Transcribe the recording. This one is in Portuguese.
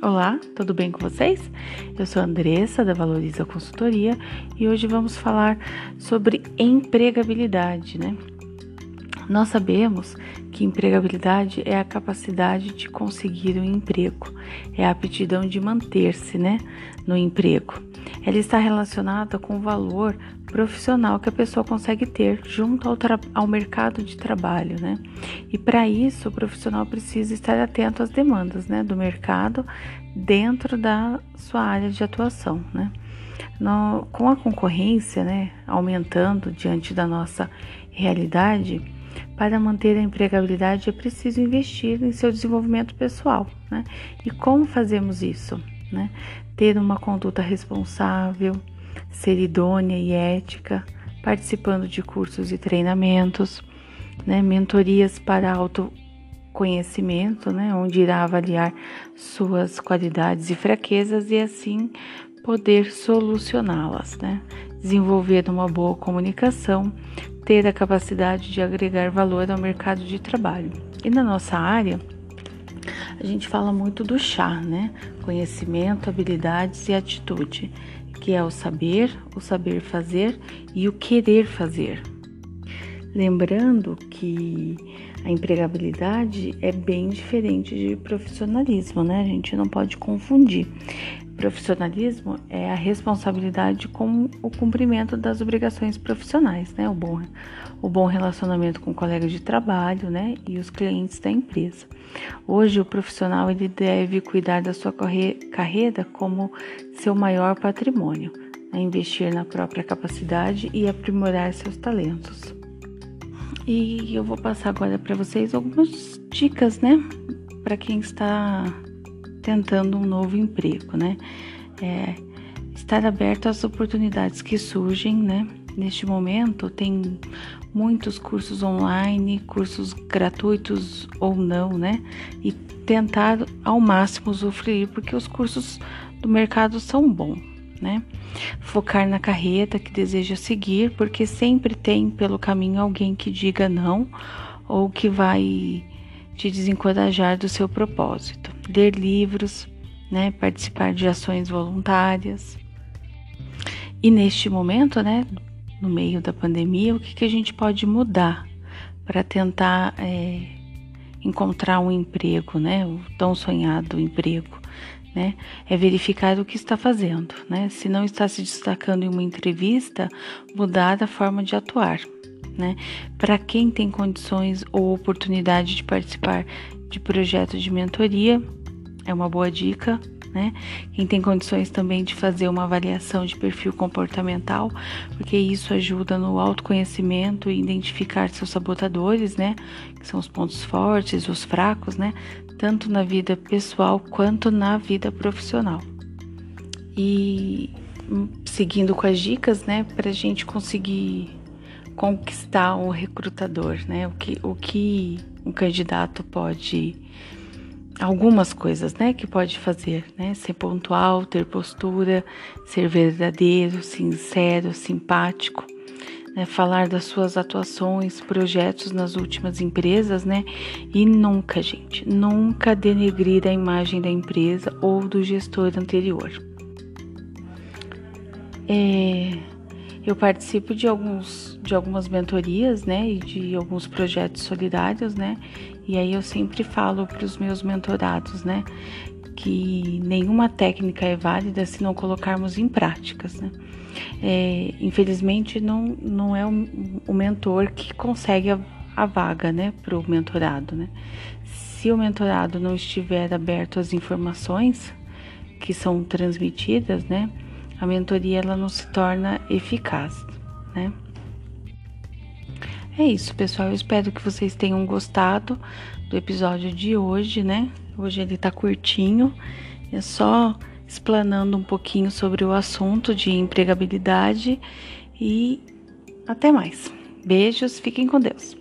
Olá, tudo bem com vocês? Eu sou Andressa da Valoriza Consultoria e hoje vamos falar sobre empregabilidade, né? Nós sabemos que empregabilidade é a capacidade de conseguir um emprego, é a aptidão de manter-se, né, no emprego. Ela está relacionada com o valor profissional que a pessoa consegue ter junto ao, ao mercado de trabalho, né? E para isso o profissional precisa estar atento às demandas, né, do mercado dentro da sua área de atuação, né? No, com a concorrência, né, aumentando diante da nossa realidade, para manter a empregabilidade é preciso investir em seu desenvolvimento pessoal, né? E como fazemos isso, né? Ter uma conduta responsável ser idônea e ética, participando de cursos e treinamentos, né, mentorias para autoconhecimento, né, onde irá avaliar suas qualidades e fraquezas e assim poder solucioná-las, né, desenvolver uma boa comunicação, ter a capacidade de agregar valor ao mercado de trabalho. E na nossa área, a gente fala muito do chá, né? Conhecimento, habilidades e atitude que é o saber, o saber fazer e o querer fazer. Lembrando que a empregabilidade é bem diferente de profissionalismo, né? A gente não pode confundir. Profissionalismo é a responsabilidade com o cumprimento das obrigações profissionais, né? O bom, o bom relacionamento com o colega de trabalho, né? E os clientes da empresa. Hoje, o profissional ele deve cuidar da sua carreira como seu maior patrimônio, né? investir na própria capacidade e aprimorar seus talentos. E eu vou passar agora para vocês algumas dicas, né? Para quem está tentando um novo emprego, né? É, estar aberto às oportunidades que surgem, né? Neste momento tem muitos cursos online, cursos gratuitos ou não, né? E tentar ao máximo usufruir, porque os cursos do mercado são bons, né? Focar na carreira que deseja seguir, porque sempre tem pelo caminho alguém que diga não ou que vai te desencorajar do seu propósito. Ler livros, né, participar de ações voluntárias. E neste momento, né, no meio da pandemia, o que, que a gente pode mudar para tentar é, encontrar um emprego, né, o tão sonhado emprego, né? É verificar o que está fazendo, né? Se não está se destacando em uma entrevista, mudar a forma de atuar né? Para quem tem condições ou oportunidade de participar de projetos de mentoria, é uma boa dica, né? Quem tem condições também de fazer uma avaliação de perfil comportamental, porque isso ajuda no autoconhecimento e identificar seus sabotadores, né? Que são os pontos fortes, os fracos, né? Tanto na vida pessoal quanto na vida profissional. E seguindo com as dicas, né, para a gente conseguir conquistar um recrutador, né? O que, o que um candidato pode algumas coisas, né, que pode fazer, né? Ser pontual, ter postura, ser verdadeiro, sincero, simpático, né? Falar das suas atuações, projetos nas últimas empresas, né? E nunca, gente, nunca denegrir a imagem da empresa ou do gestor anterior. É, eu participo de alguns de algumas mentorias, né, e de alguns projetos solidários, né? E aí eu sempre falo para os meus mentorados, né, que nenhuma técnica é válida se não colocarmos em práticas, né? É, infelizmente não, não é o, o mentor que consegue a, a vaga, né, para o mentorado, né? Se o mentorado não estiver aberto às informações que são transmitidas, né? A mentoria ela não se torna eficaz, né? É isso, pessoal. Eu espero que vocês tenham gostado do episódio de hoje, né? Hoje ele tá curtinho, é só explanando um pouquinho sobre o assunto de empregabilidade e até mais. Beijos, fiquem com Deus.